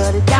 Shut it down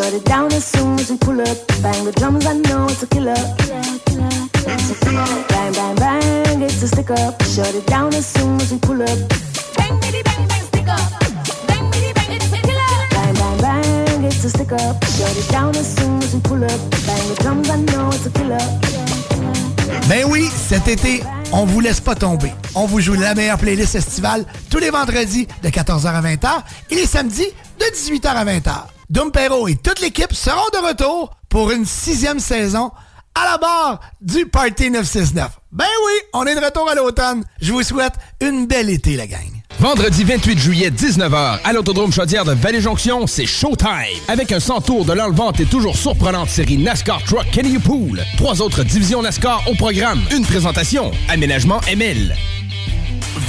Shut it down as soon as we pull up. Bang the drums, I know it's a killer. Killer, killer, killer. Bang, bang, bang, it's a stick up. Shut it down as soon as we pull up. Bang, bitty, bang, bang, stick up. Bang, bitty, bang, it's a killer. Bang, bang, bang, it's a stick up. Shut it down as soon as we pull up. Bang the drums, I know it's a killer. Ben oui, cet été, on vous laisse pas tomber. On vous joue la meilleure playlist estivale tous les vendredis de 14h à 20h et les samedis de 18h à 20h. Dumpero et toute l'équipe seront de retour pour une sixième saison à la barre du Party 969. Ben oui, on est de retour à l'automne. Je vous souhaite une belle été, la gang. Vendredi 28 juillet, 19h, à l'Autodrome Chaudière de Vallée-Jonction, c'est Showtime! Avec un 100 tours de l'enlevante et toujours surprenante série NASCAR Truck Kenny Pool. Trois autres divisions NASCAR au programme. Une présentation. Aménagement ML.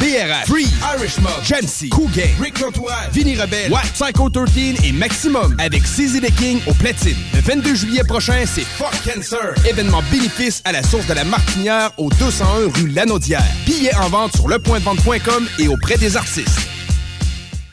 BRH, Free, Irish Mob, Jamsey, Cool Gang, Rick Rotois, Vinny Rebelle, What, Psycho 13 et Maximum avec CZ The King au platine. Le 22 juillet prochain, c'est Fuck Cancer. Événement bénéfice à la source de la Martinière au 201 rue Lanaudière. Billets en vente sur lepointdevente.com et auprès des artistes.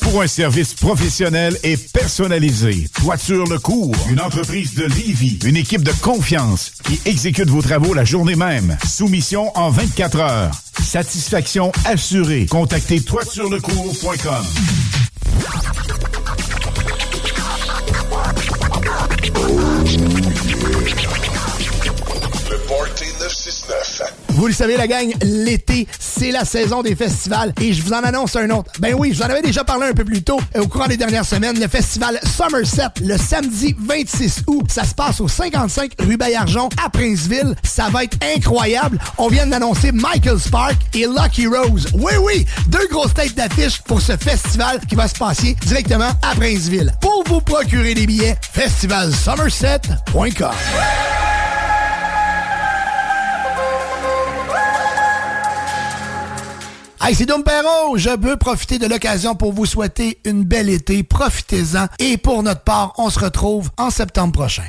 Pour un service professionnel et personnalisé, Toiture Le Cours, une entreprise de Livy, une équipe de confiance qui exécute vos travaux la journée même. Soumission en 24 heures. Satisfaction assurée. Contactez toiturelecours.com. Le Party 969. Vous le savez, la gang, l'été, c'est la saison des festivals et je vous en annonce un autre. Ben oui, je vous en avais déjà parlé un peu plus tôt au courant des dernières semaines. Le festival Somerset, le samedi 26 août, ça se passe au 55 rue Bayarjon à Princeville. Ça va être incroyable. On vient d'annoncer Michael Spark et Lucky Rose. Oui, oui, deux grosses têtes d'affiche pour ce festival qui va se passer directement à Princeville. Pour vous procurer des billets, festivalsomerset.com. Hey, c'est Dom Perrault. Je veux profiter de l'occasion pour vous souhaiter une belle été. Profitez-en. Et pour notre part, on se retrouve en septembre prochain.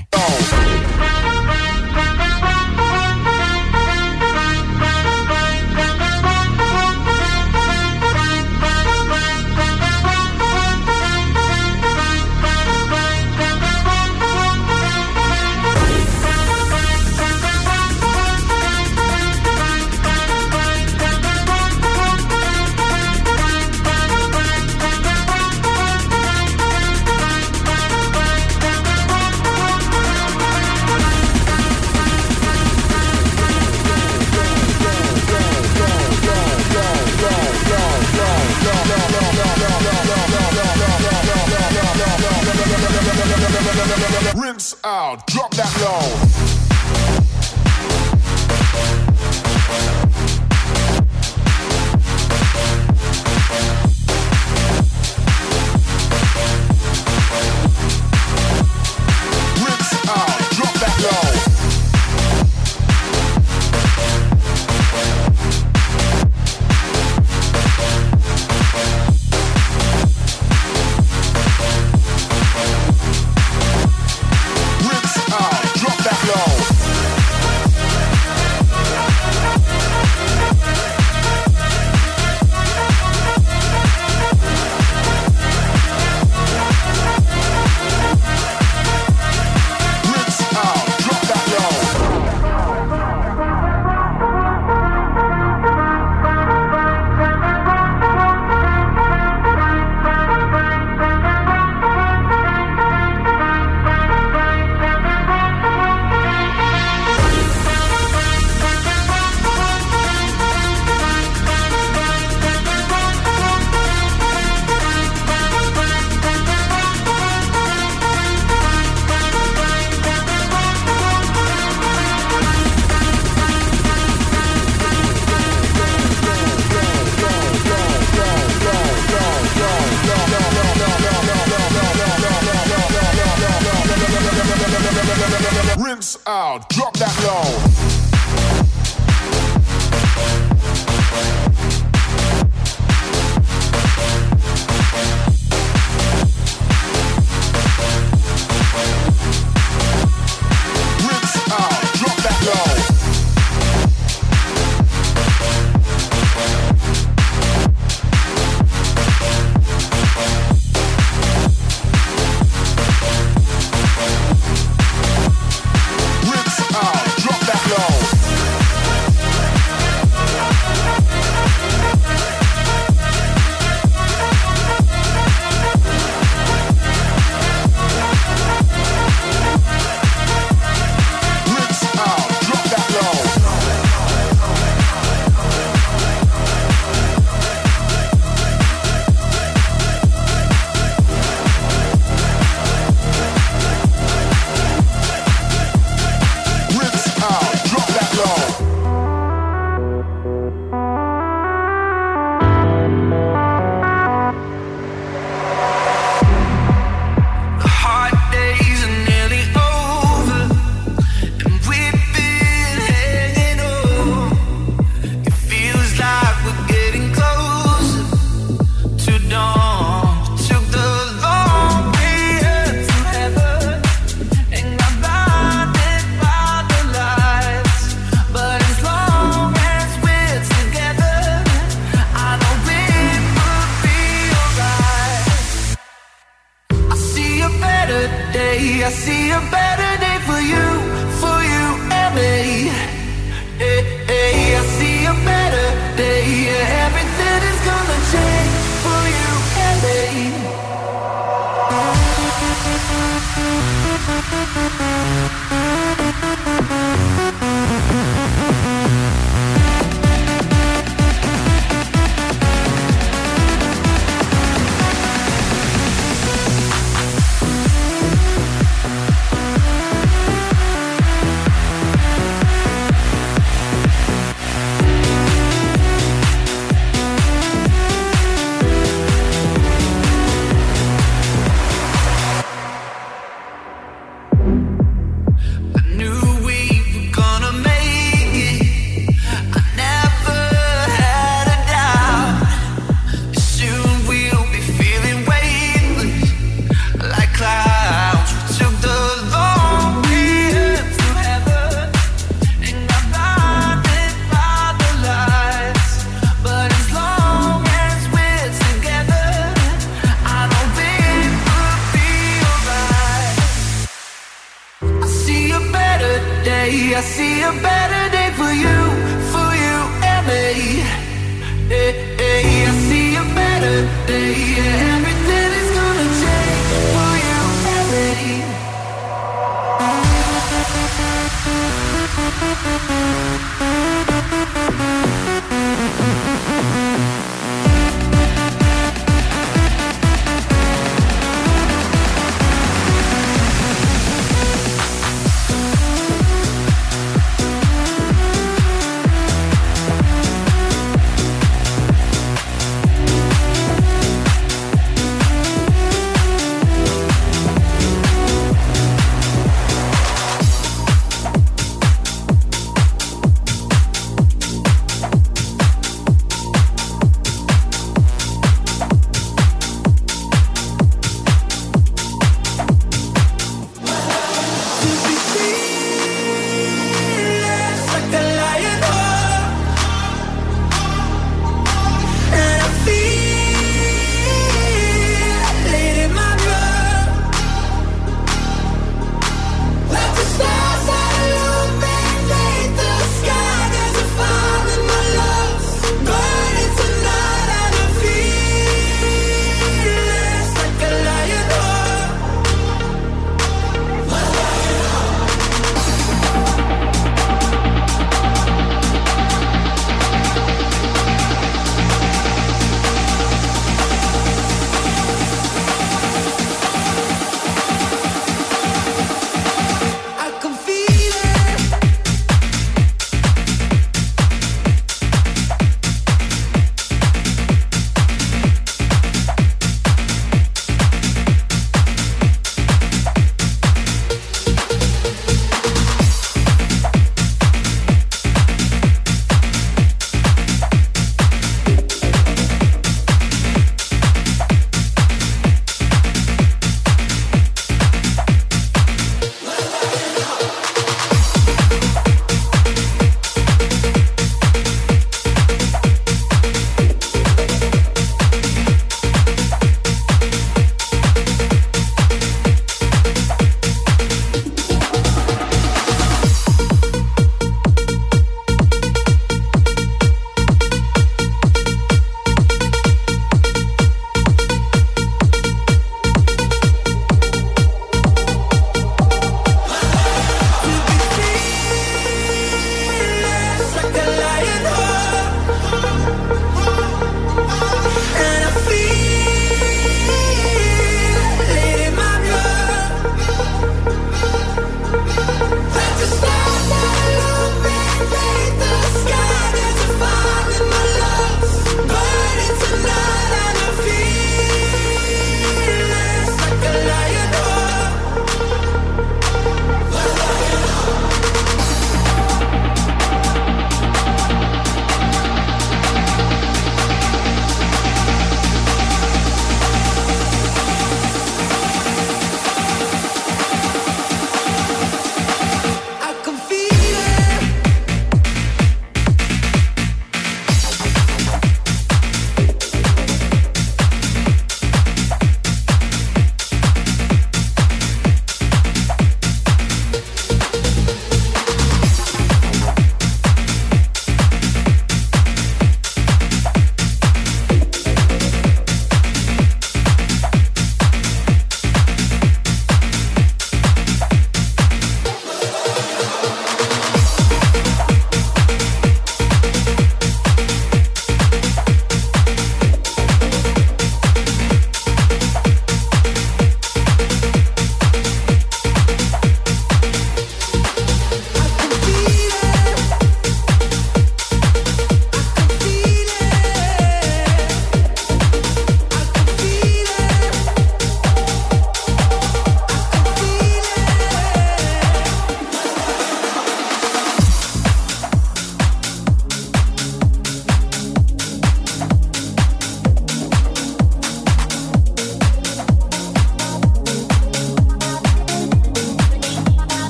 Day. I see a better day for you,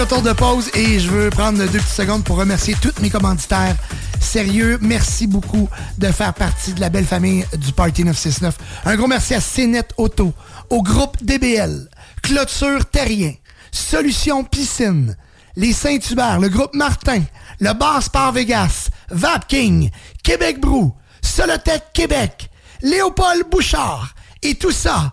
retour de pause et je veux prendre deux petites secondes pour remercier tous mes commanditaires. Sérieux, merci beaucoup de faire partie de la belle famille du Party 969. Un gros merci à CNET Auto, au groupe DBL, Clôture Terrien, Solution Piscine, les Saint-Hubert, le groupe Martin, le Bar Sport Vegas, Vapking, Québec Brou, Solotech Québec, Léopold Bouchard et tout ça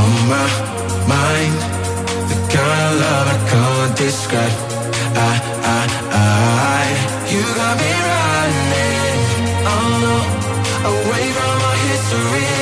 on my mind, the kind of love I can't describe. I, I, I, you got me running, oh no, away from my history,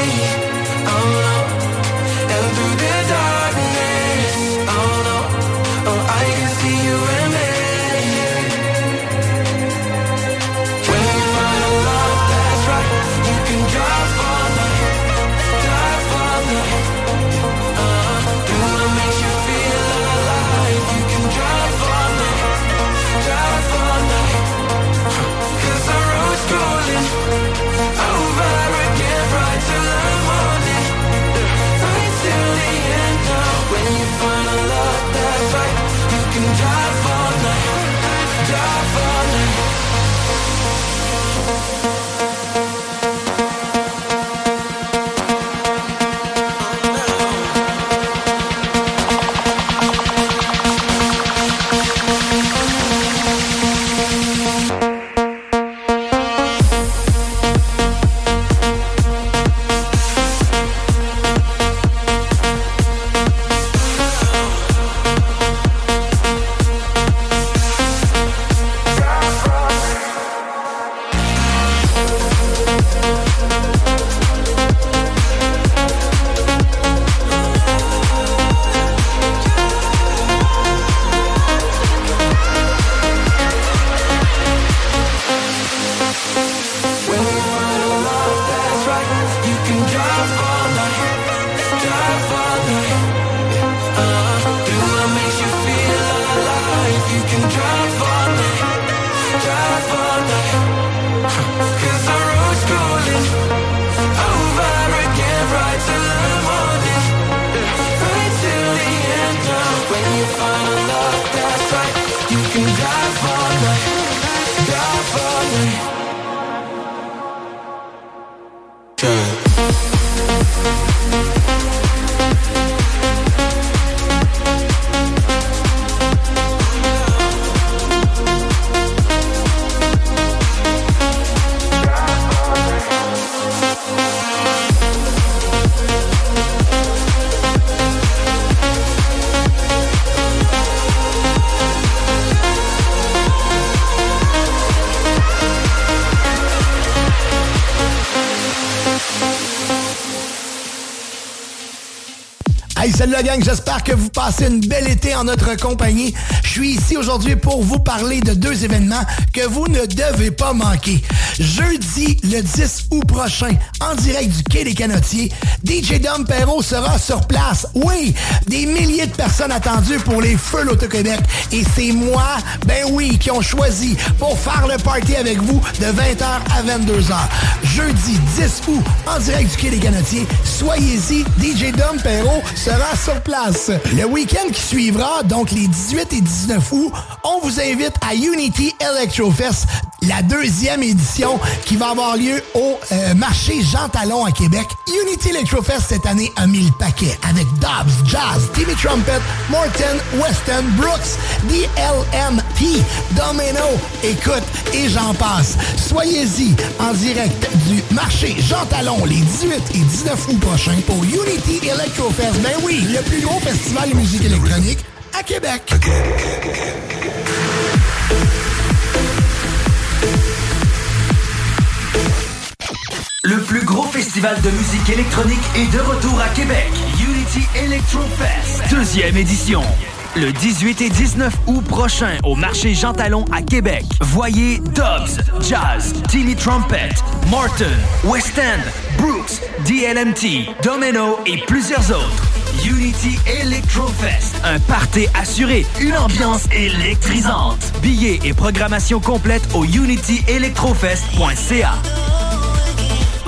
j'espère que vous passez une belle été en notre compagnie. Je suis ici aujourd'hui pour vous parler de deux événements que vous ne devez pas manquer. Jeudi, le 10 août prochain, en direct du Quai des Canotiers, DJ Dom Perrault sera sur place. Oui, des milliers de personnes attendues pour les Feux l'Auto-Québec. Et c'est moi, ben oui, qui ont choisi pour faire le party avec vous de 20h à 22h. Jeudi 10 août, en direct du Quai des Canotiers, soyez-y, DJ Dom Perrault sera sur place. Le week-end qui suivra, donc les 18 et 19 août, on vous invite à Unity Electrofest, la deuxième édition qui va avoir lieu au euh, marché Jean Talon à Québec. Unity Electrofest cette année a mis le paquet avec Dobbs, Jazz, Timmy Trumpet, Morton, Weston, Brooks, DLMT, Domino, écoute, et j'en passe. Soyez-y en direct du marché Jean Talon les 18 et 19 août prochains pour Unity Electrofest. Ben oui, le plus gros festival de musique électronique à Québec. Plus gros festival de musique électronique est de retour à Québec. Unity Electro Fest, deuxième édition. Le 18 et 19 août prochain au marché Jean Talon à Québec. Voyez Dobbs, Jazz, Timmy Trumpet, Morton, West End, Brooks, DLMT, Domino et plusieurs autres. Unity Electro Fest, un party assuré, une ambiance électrisante. Billets et programmation complète au unityelectrofest.ca.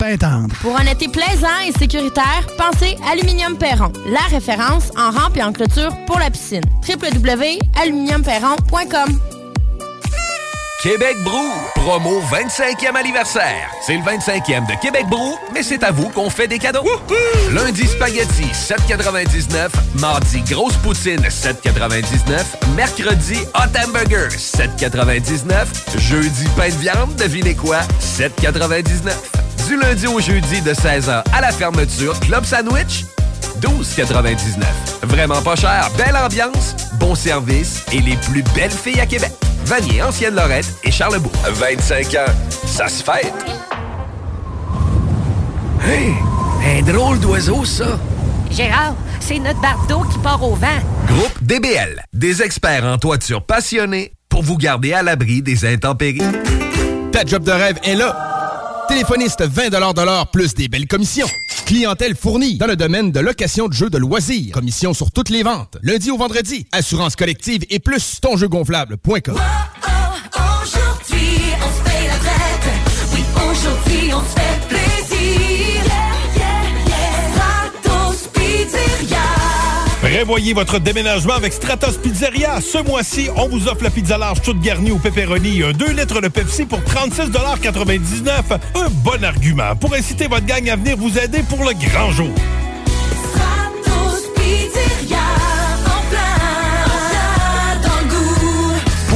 Pintendre. Pour un été plaisant et sécuritaire, pensez Aluminium Perron, la référence en rampe et en clôture pour la piscine. www.aluminiumperron.com Québec Brou, promo 25e anniversaire. C'est le 25e de Québec Brou, mais c'est à vous qu'on fait des cadeaux. Lundi spaghetti 7,99. Mardi grosse poutine 7,99. Mercredi hot hamburger 7,99. Jeudi pain de viande, devinez quoi 7,99. Du lundi au jeudi de 16h à la fermeture, club sandwich 12,99. Vraiment pas cher, belle ambiance, bon service et les plus belles filles à Québec. Vanier, Ancienne Lorette et Charlebourg. 25 ans, ça se fête. Hey, un drôle d'oiseau, ça. Gérard, c'est notre bardeau qui part au vent. Groupe DBL, des experts en toiture passionnés pour vous garder à l'abri des intempéries. Ta job de rêve est là. Téléphoniste 20 de l'heure plus des belles commissions. Clientèle fournie dans le domaine de location de jeux de loisirs. Commission sur toutes les ventes. Lundi au vendredi. Assurance collective et plus tonjeugonflable.com. Prévoyez votre déménagement avec Stratos Pizzeria. Ce mois-ci, on vous offre la pizza large toute garnie au pepperoni un 2 litres de Pepsi pour 36,99 Un bon argument pour inciter votre gang à venir vous aider pour le grand jour.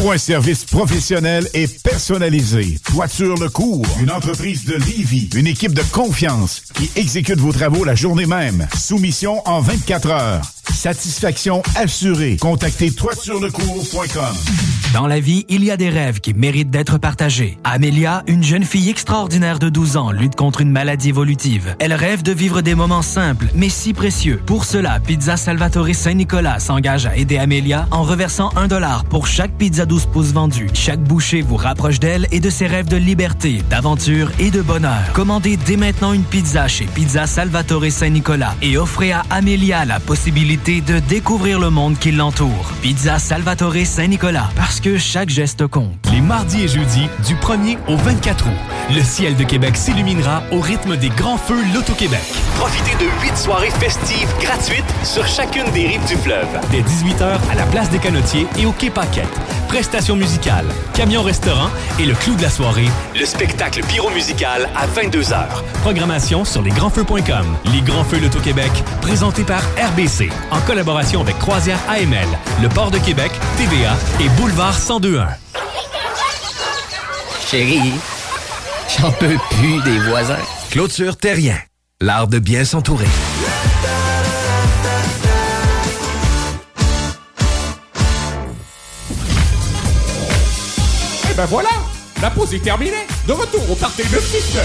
Pour un service professionnel et personnalisé, Toiture Le Cours, une entreprise de Livy, une équipe de confiance qui exécute vos travaux la journée même. Soumission en 24 heures. Satisfaction assurée. Contactez toiturelecours.com. Dans la vie, il y a des rêves qui méritent d'être partagés. Amélia, une jeune fille extraordinaire de 12 ans, lutte contre une maladie évolutive. Elle rêve de vivre des moments simples, mais si précieux. Pour cela, Pizza Salvatore Saint-Nicolas s'engage à aider Amélia en reversant un dollar pour chaque pizza 12 pouces vendue. Chaque bouchée vous rapproche d'elle et de ses rêves de liberté, d'aventure et de bonheur. Commandez dès maintenant une pizza chez Pizza Salvatore Saint-Nicolas et offrez à Amélia la possibilité de découvrir le monde qui l'entoure. Pizza Salvatore Saint-Nicolas, parce que chaque geste compte. Les mardis et jeudis, du 1er au 24 août, le ciel de Québec s'illuminera au rythme des grands feux Loto-Québec. Profitez de huit soirées festives gratuites sur chacune des rives du fleuve. Dès 18h à la place des Canotiers et au Quai Paquette. Prestations musicales, camion-restaurant et le clou de la soirée, Le spectacle pyro-musical à 22h. Programmation sur lesgrandsfeux.com. Les Grands Feux Loto-Québec, présentés par RBC, en collaboration avec Croisière AML, le Port de Québec, TVA et Boulevard 1021. Chérie, j'en peux plus des voisins. Clôture Terrien, l'art de bien s'entourer. Ben voilà, la pause est terminée. De retour au party de 6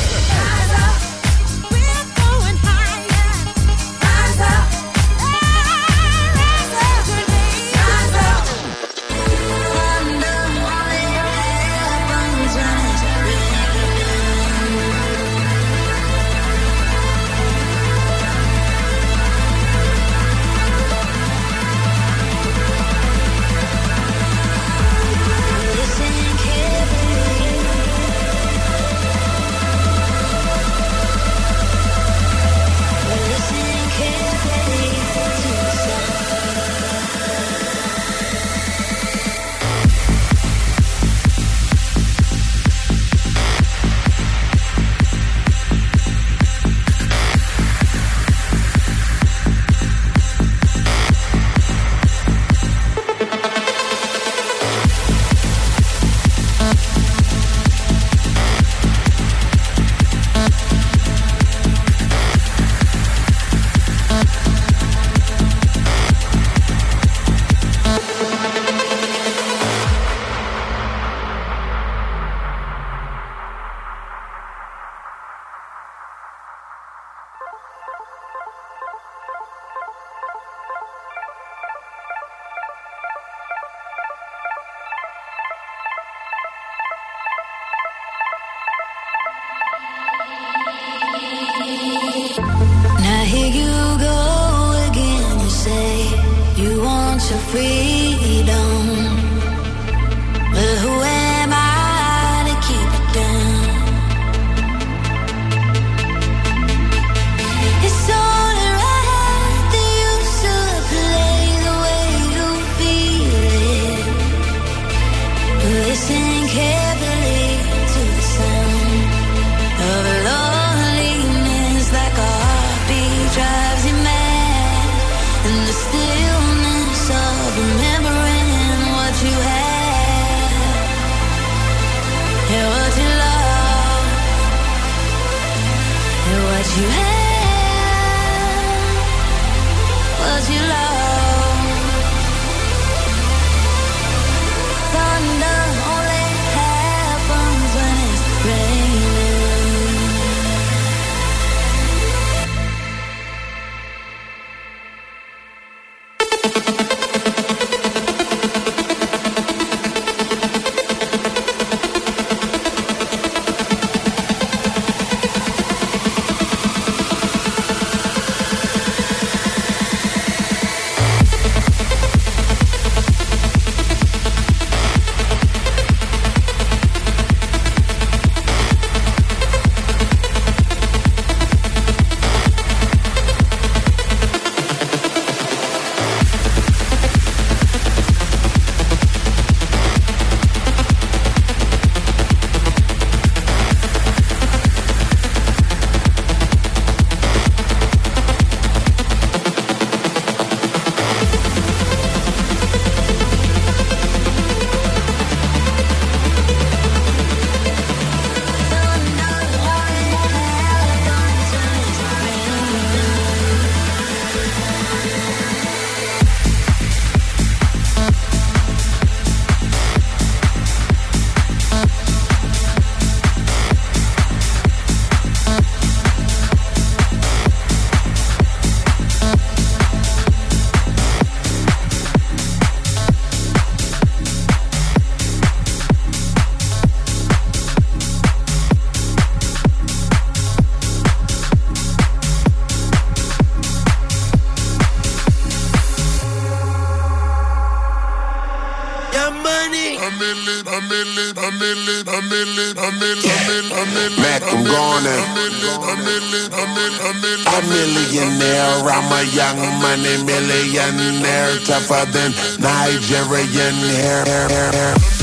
A millionaire, I'm a young money millionaire, tougher than Nigerian hair. hair, hair, hair.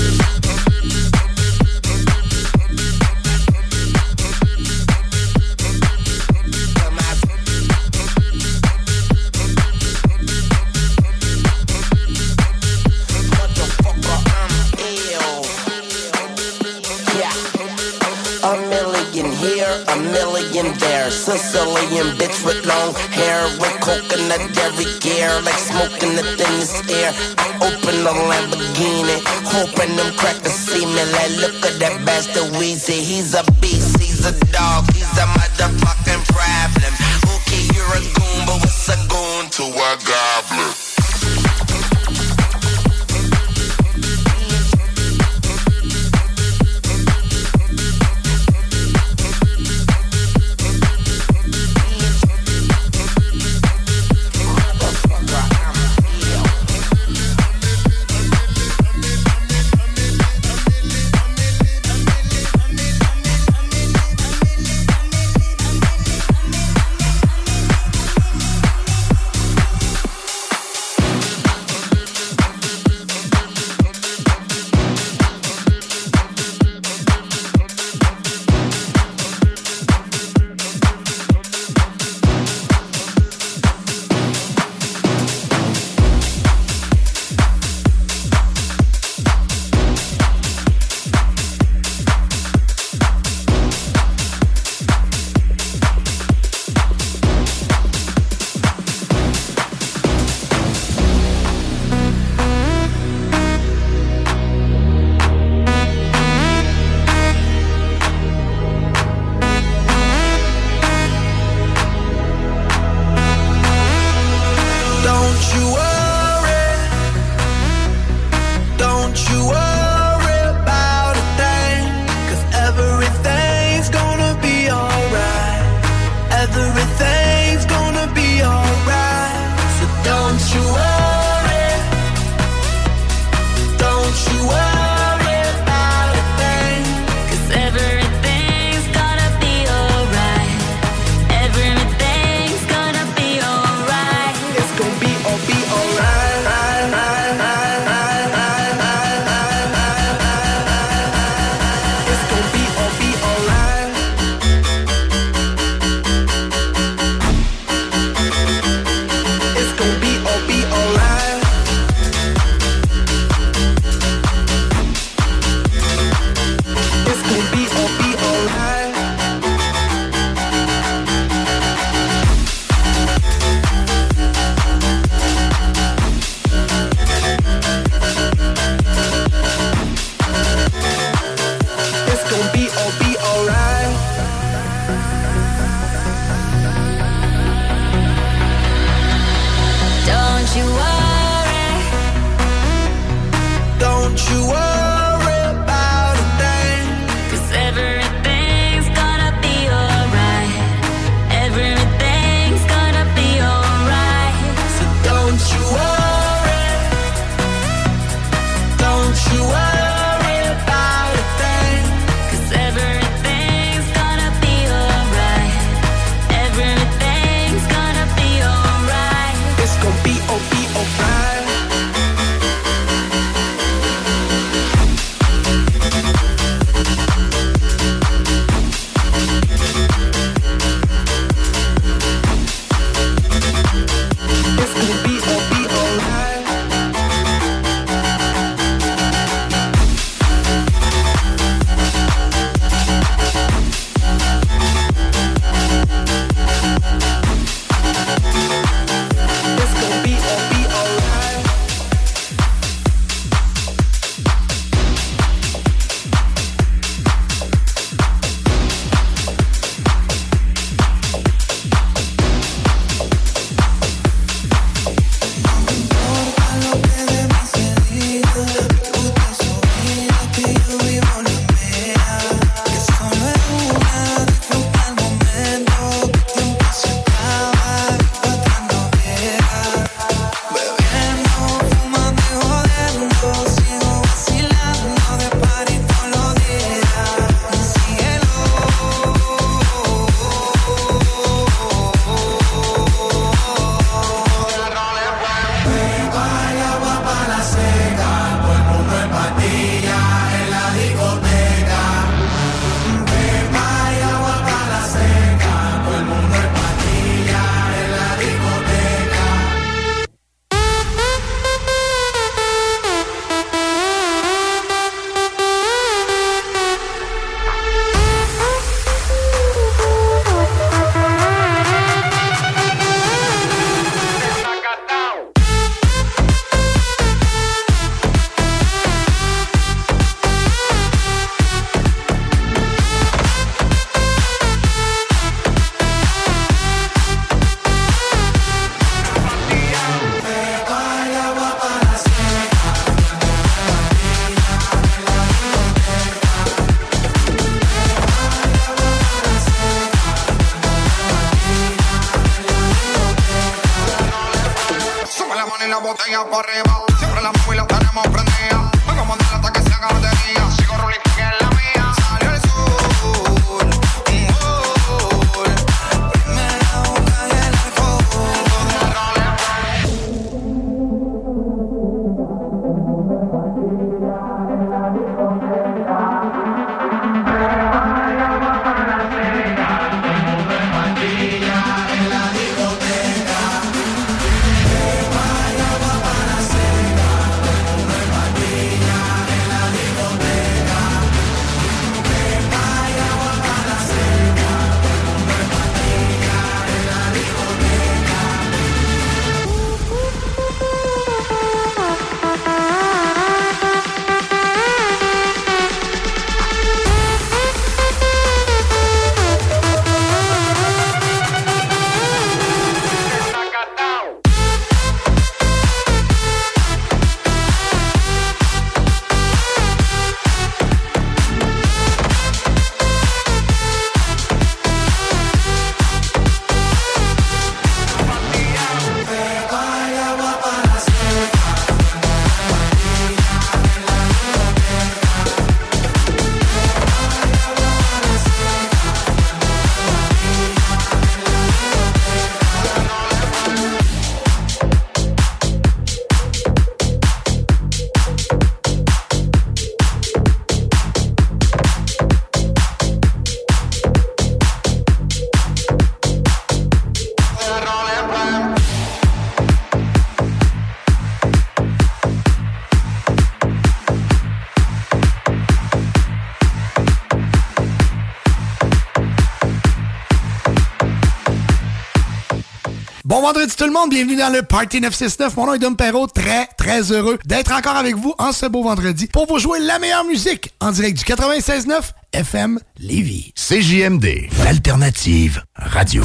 Vendredi tout le monde, bienvenue dans le Party 969. Mon nom est Dom Perrault, très très heureux d'être encore avec vous en ce beau vendredi pour vous jouer la meilleure musique en direct du 96.9 FM Lévis. CJMD, l'alternative radio.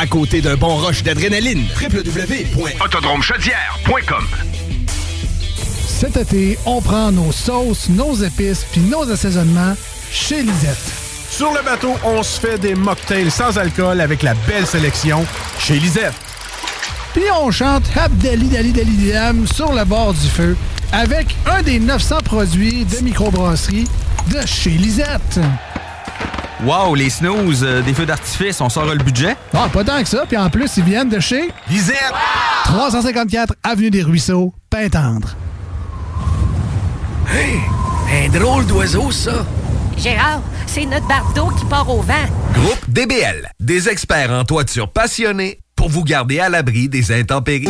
côté d'un bon rush d'adrénaline. www.autodromechaudière.com Cet été, on prend nos sauces, nos épices puis nos assaisonnements chez Lisette. Sur le bateau, on se fait des mocktails sans alcool avec la belle sélection chez Lisette. Puis on chante Abdali Dali Dali Dam sur le bord du feu avec un des 900 produits de microbrasserie de chez Lisette. Wow, les snooze, euh, des feux d'artifice, on sort le budget? Ah, pas tant que ça. Puis en plus, ils viennent de chez Lisette. 354 Avenue des Ruisseaux, Pintendre. Hey, un drôle d'oiseau, ça. Gérard, c'est notre bardeau qui part au vent. Groupe DBL, des experts en toiture passionnés pour vous garder à l'abri des intempéries.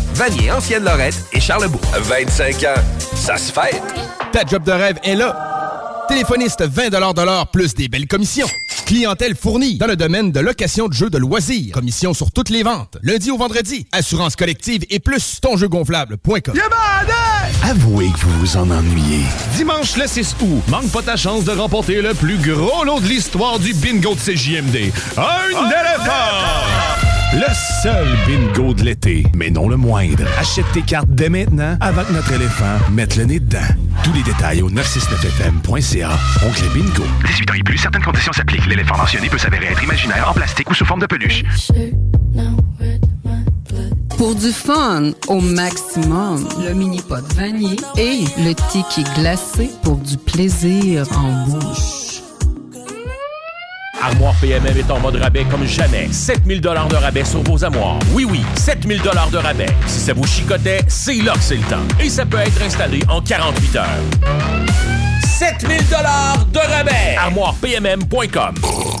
Vanier, Ancienne Lorette et Charlebourg. 25 ans, ça se fait. Ta job de rêve est là. Téléphoniste 20 de l'heure plus des belles commissions. Clientèle fournie dans le domaine de location de jeux de loisirs. Commission sur toutes les ventes. Lundi au vendredi. Assurance collective et plus tonjeugonflable.com. Avouez que vous vous en ennuyez. Dimanche le 6 août, manque pas ta chance de remporter le plus gros lot de l'histoire du bingo de CJMD. Un éléphant! Le seul bingo de l'été, mais non le moindre. Achète tes cartes dès maintenant avant que notre éléphant mette le nez dedans. Tous les détails au 969fm.ca. Oncle Bingo. 18 ans et plus, certaines conditions s'appliquent. L'éléphant mentionné peut s'avérer être imaginaire, en plastique ou sous forme de peluche. Pour du fun au maximum, le mini pot vanille et le tiki glacé pour du plaisir en bouche. Armoire PMM est en mode rabais comme jamais. 7000 dollars de rabais sur vos armoires. Oui, oui, 7000 dollars de rabais. Si ça vous chicotait, c'est là que c'est le temps. Et ça peut être installé en 48 heures. 7000 dollars de rabais. ArmoirePMM.com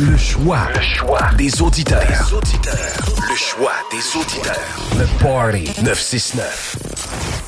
Le choix. Des auditeurs. Des auditeurs. Le choix des auditeurs. Le Party 969.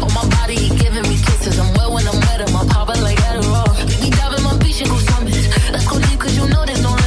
Oh, my body giving me kisses. I'm wet when I'm wet. I'm a popper like Adderall. Baby, dive in my beach and go. Let's go deep 'cause you know there's no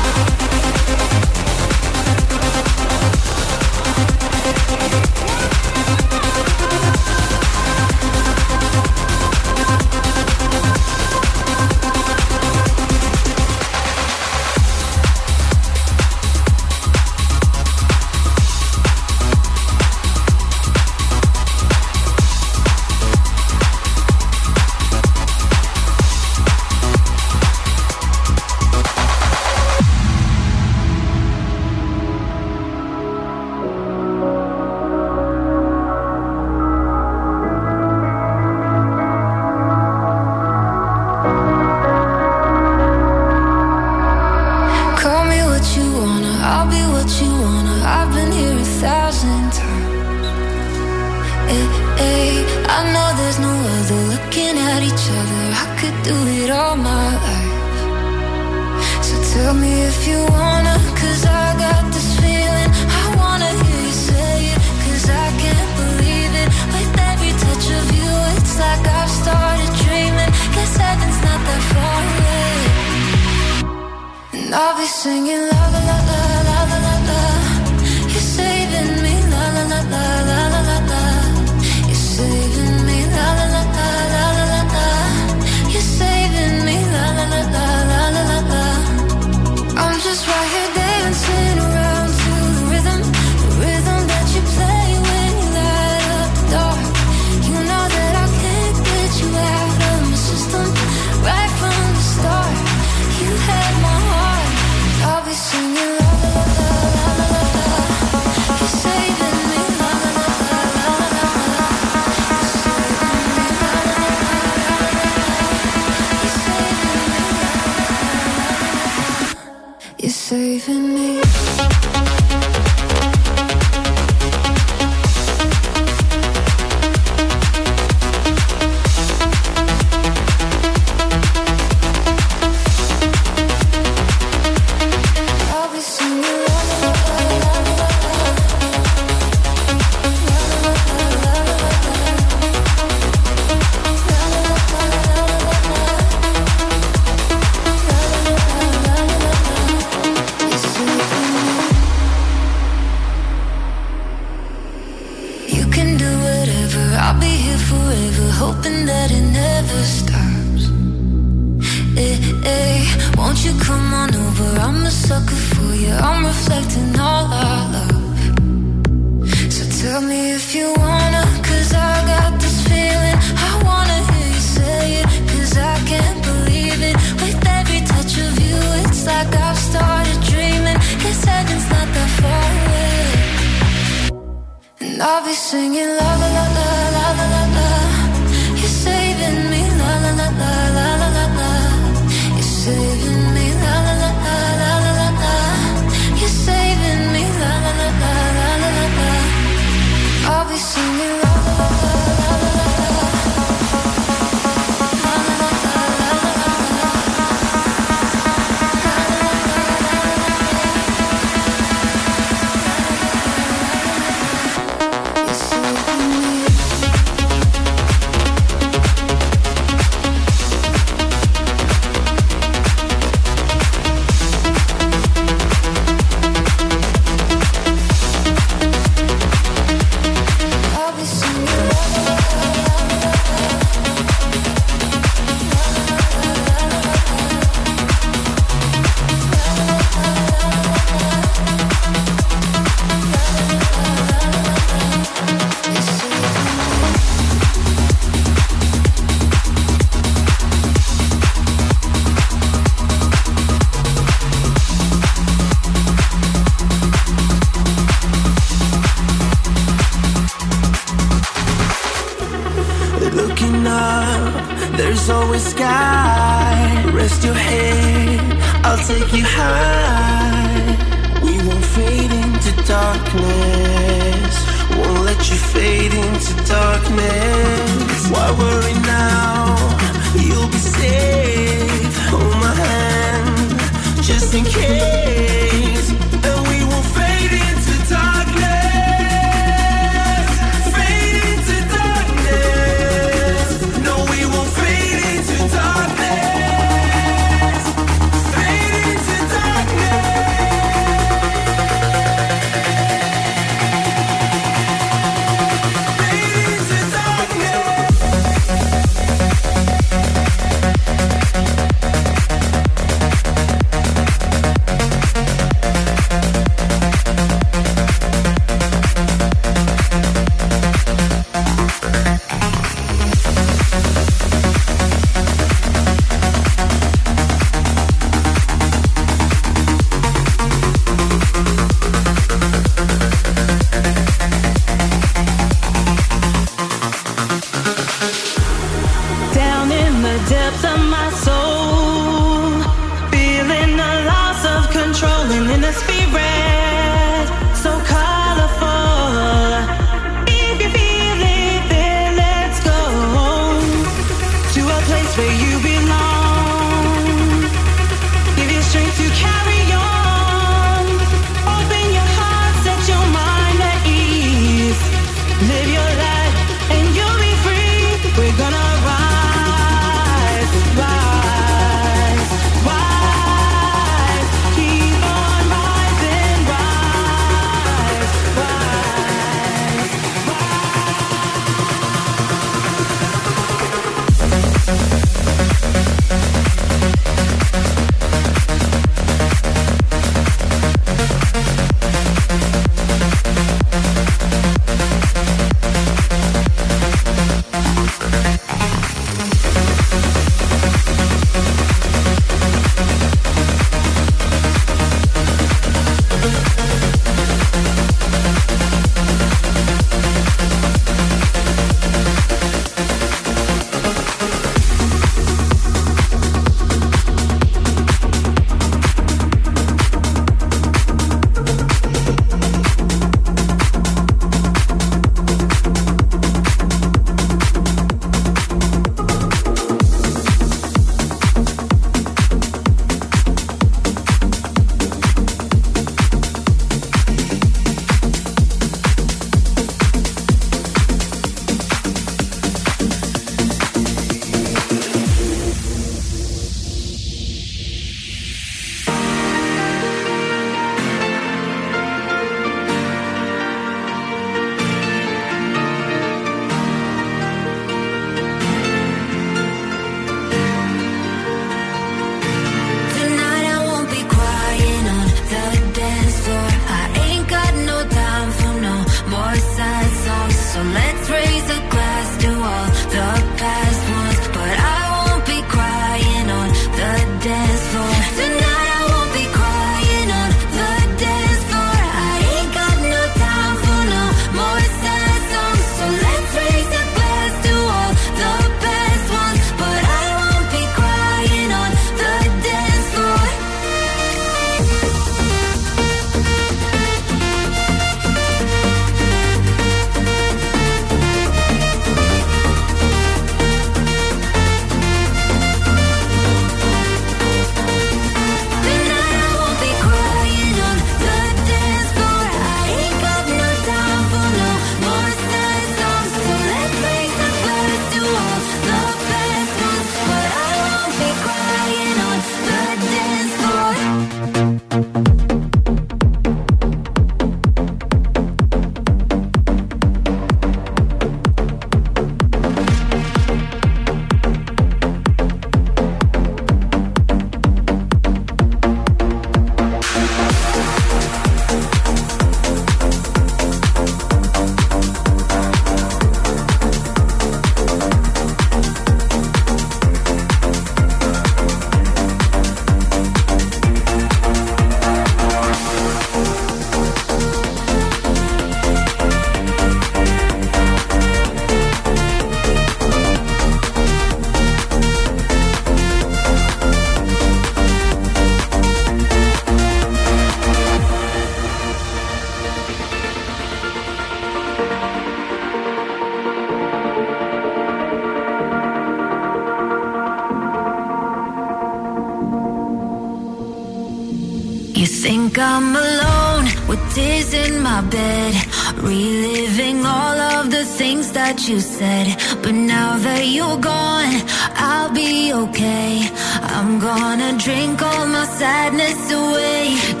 bed, reliving all of the things that you said. But now that you're gone, I'll be okay. I'm gonna drink all my sadness away.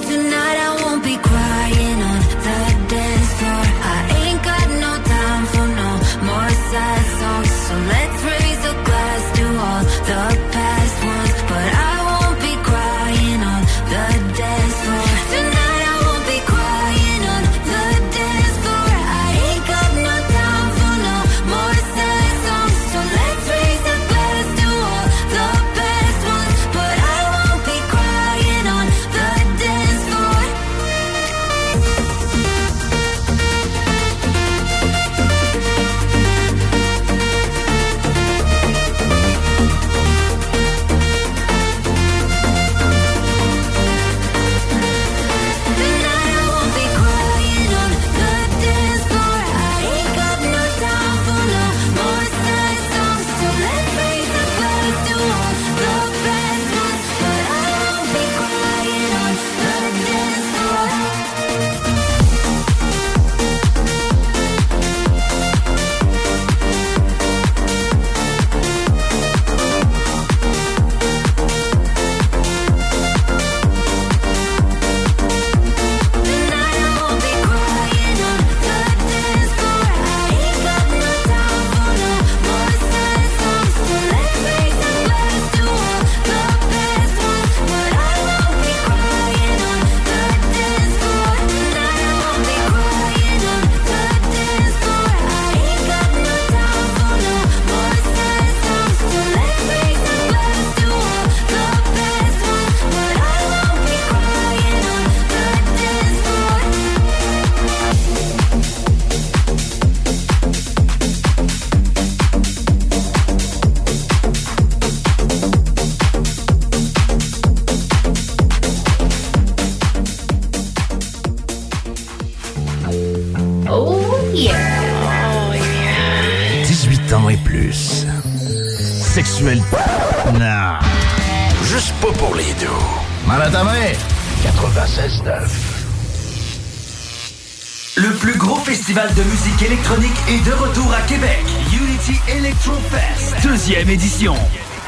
Électronique est de retour à Québec. Unity Electro Fest, deuxième édition.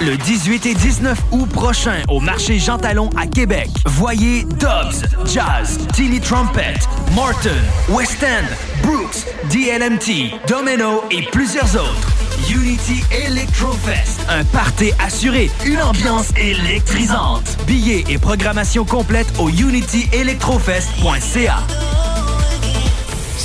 Le 18 et 19 août prochain au marché Jean Talon à Québec. Voyez Dobbs, Jazz, Tilly Trumpet, Martin, West End, Brooks, DLMT, Domino et plusieurs autres. Unity Electrofest, un party assuré, une ambiance électrisante. Billets et programmation complète au unityelectrofest.ca.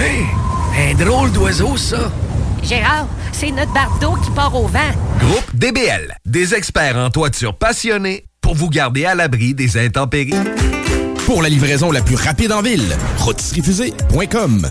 Hey, un drôle d'oiseau, ça. Gérard, c'est notre bardeau qui part au vent. Groupe DBL, des experts en toiture passionnés pour vous garder à l'abri des intempéries. Pour la livraison la plus rapide en ville, rôtisseriefusée.com.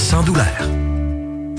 sans douleur.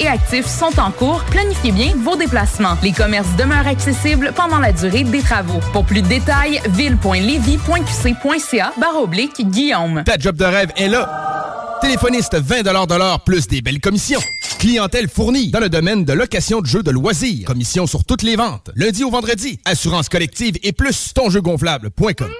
et actif sont en cours. Planifiez bien vos déplacements. Les commerces demeurent accessibles pendant la durée des travaux. Pour plus de détails, ville.levy.qc.ca oblique Guillaume. Ta job de rêve est là. Téléphoniste 20 de l'heure plus des belles commissions. Clientèle fournie dans le domaine de location de jeux de loisirs. Commission sur toutes les ventes. Lundi au vendredi. Assurance collective et plus tonjeugonflable.com.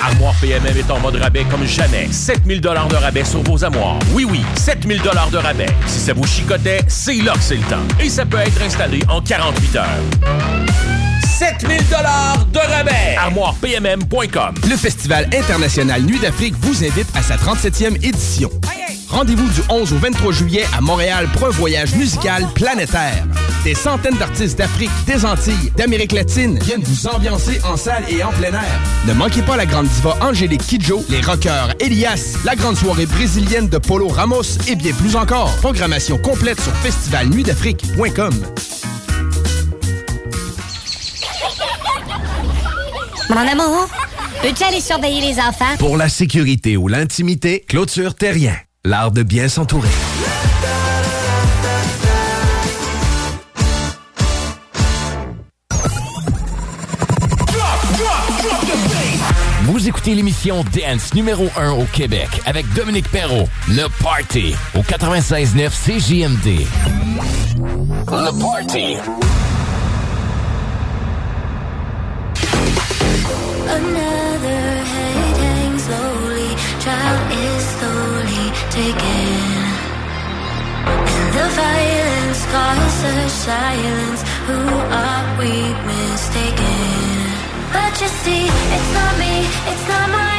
Armoire PMM est en mode rabais comme jamais. 7000 dollars de rabais sur vos armoires. Oui, oui, 7000 dollars de rabais. Si ça vous chicotait, c'est là que c'est le temps. Et ça peut être installé en 48 heures. 7000 dollars de rabais. ArmoirePMM.com. Le Festival international Nuit d'Afrique vous invite à sa 37e édition. Rendez-vous du 11 au 23 juillet à Montréal pour un voyage musical planétaire. Des centaines d'artistes d'Afrique, des Antilles, d'Amérique latine viennent vous ambiancer en salle et en plein air. Ne manquez pas la grande diva Angélique Kidjo, les rockers Elias, la grande soirée brésilienne de Polo Ramos et bien plus encore. Programmation complète sur festivalnuitdafrique.com. Mon amour, peux-tu aller surveiller les enfants? Pour la sécurité ou l'intimité, clôture terrien. L'art de bien s'entourer. Vous écoutez l'émission Dance numéro 1 au Québec avec Dominique Perrault. Le Party au 96.9 CJMD. Le Party. Another head hangs slowly. Child is slowly taken. And the violence causes silence. Who are we mistaken? But you see, it's not me, it's not my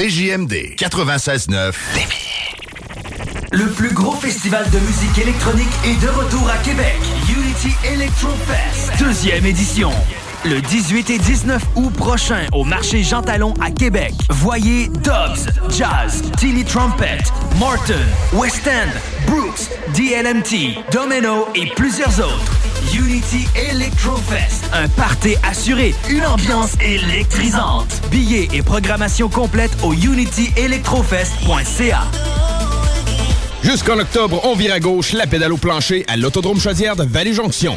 CJMD 96.9 Le plus gros festival de musique électronique est de retour à Québec. Unity Electro Fest, deuxième édition. Le 18 et 19 août prochain au marché Jean Talon à Québec. Voyez Dobbs, Jazz, Tilly Trumpet, Martin, West End, Brooks, DLMT, Domino et plusieurs autres. Unity Electrofest, un party assuré, une ambiance électrisante. Billets et programmation complète au unityelectrofest.ca. Jusqu'en octobre, on vire à gauche la pédale au plancher à l'Autodrome Chaudière de Vallée-Jonction.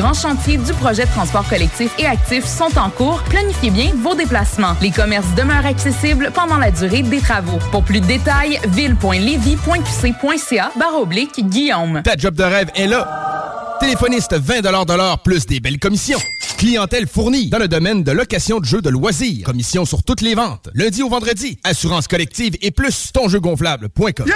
grand chantier du projet de transport collectif et actif sont en cours. Planifiez bien vos déplacements. Les commerces demeurent accessibles pendant la durée des travaux. Pour plus de détails, ville.levy.qc.ca barre oblique Guillaume. Ta job de rêve est là. Téléphoniste 20 de l'heure plus des belles commissions. Clientèle fournie dans le domaine de location de jeux de loisirs. Commission sur toutes les ventes. Lundi au vendredi. Assurance collective et plus tonjeugonflable.com.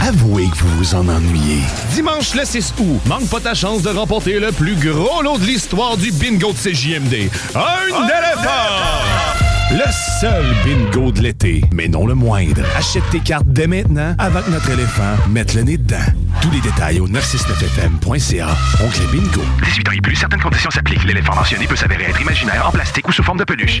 Avouez que vous vous en ennuyez. Dimanche le 6 août, manque pas ta chance de remporter le plus gros lot de l'histoire du bingo de CJMD. Un éléphant! Le seul bingo de l'été, mais non le moindre. Achète tes cartes dès maintenant avant que notre éléphant mette le nez dedans. Tous les détails au 969fm.ca. Oncle Bingo. 18 ans et plus, certaines conditions s'appliquent. L'éléphant mentionné peut s'avérer être imaginaire, en plastique ou sous forme de peluche.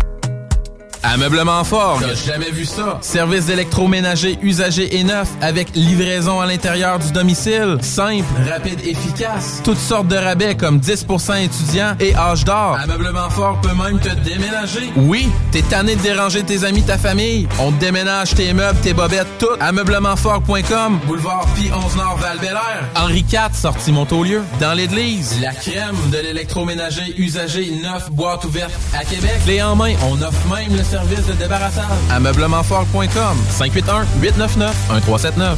Ameublement Fort. T'as jamais vu ça? Service d'électroménager usagé et neuf avec livraison à l'intérieur du domicile. Simple, rapide, efficace. Toutes sortes de rabais comme 10% étudiants et âge d'or. Ameublement Fort peut même te déménager. Oui, t'es tanné de déranger tes amis, ta famille. On te déménage tes meubles, tes bobettes, tout. Ameublementfort.com. Boulevard Pi 11 Nord val Henri IV, sortie Montaulieu. Dans l'église, la crème de l'électroménager usagé neuf boîte ouverte à Québec. Clé en main, on offre même le service de débarrassage. Ameublementfort.com 581 899 1379.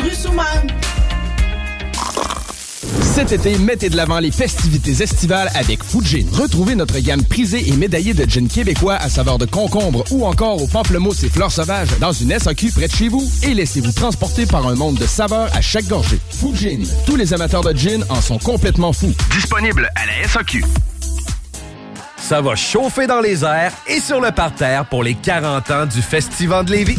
rue Souman. Cet été, mettez de l'avant les festivités estivales avec Fujin. Retrouvez notre gamme prisée et médaillée de gin québécois à saveur de concombre ou encore aux pamplemousses et fleurs sauvages dans une SAQ près de chez vous et laissez-vous transporter par un monde de saveurs à chaque gorgée. Fujin. Tous les amateurs de gin en sont complètement fous. Disponible à la SAQ. Ça va chauffer dans les airs et sur le parterre pour les 40 ans du Festival de Lévis.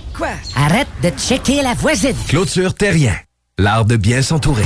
Arrête de checker la voisine. Clôture Terrien, l'art de bien s'entourer.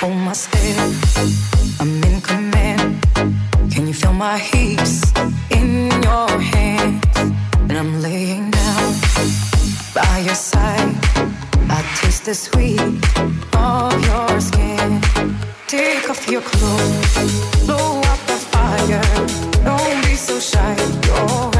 Hold my step. I'm in command. Can you feel my heat in your hands? And I'm laying down by your side. I taste the sweet of your skin. Take off your clothes, blow up the fire. Don't be so shy.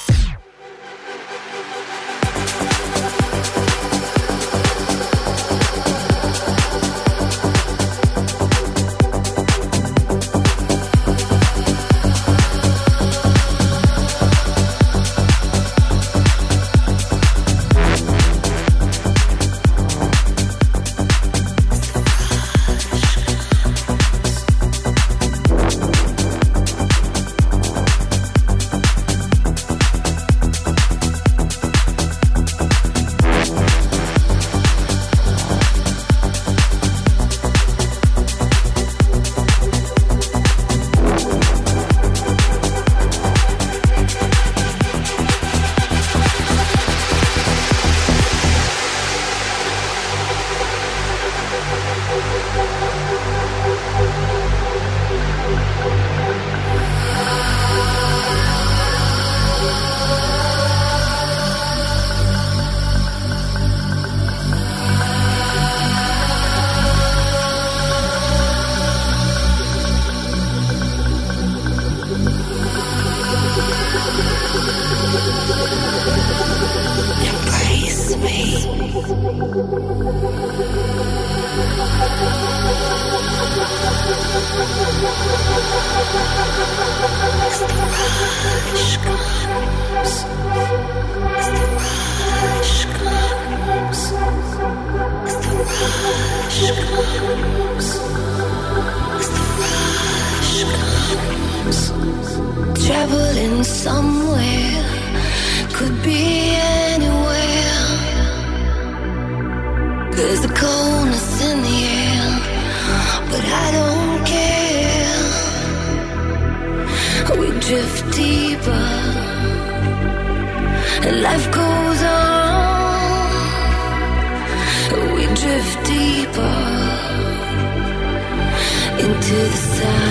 to the side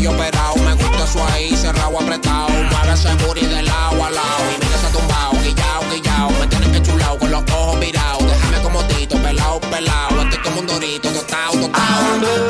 y operado. Me gusta eso ahí, cerrado, apretado. Mueve ese booty del agua al lado. Y mira ese tumbao, guillao, guillao. Me tienes que chulao con los ojos virados. Déjame como Tito, pelao, pelao. Estoy como un dorito, tostao, tostao. Ah,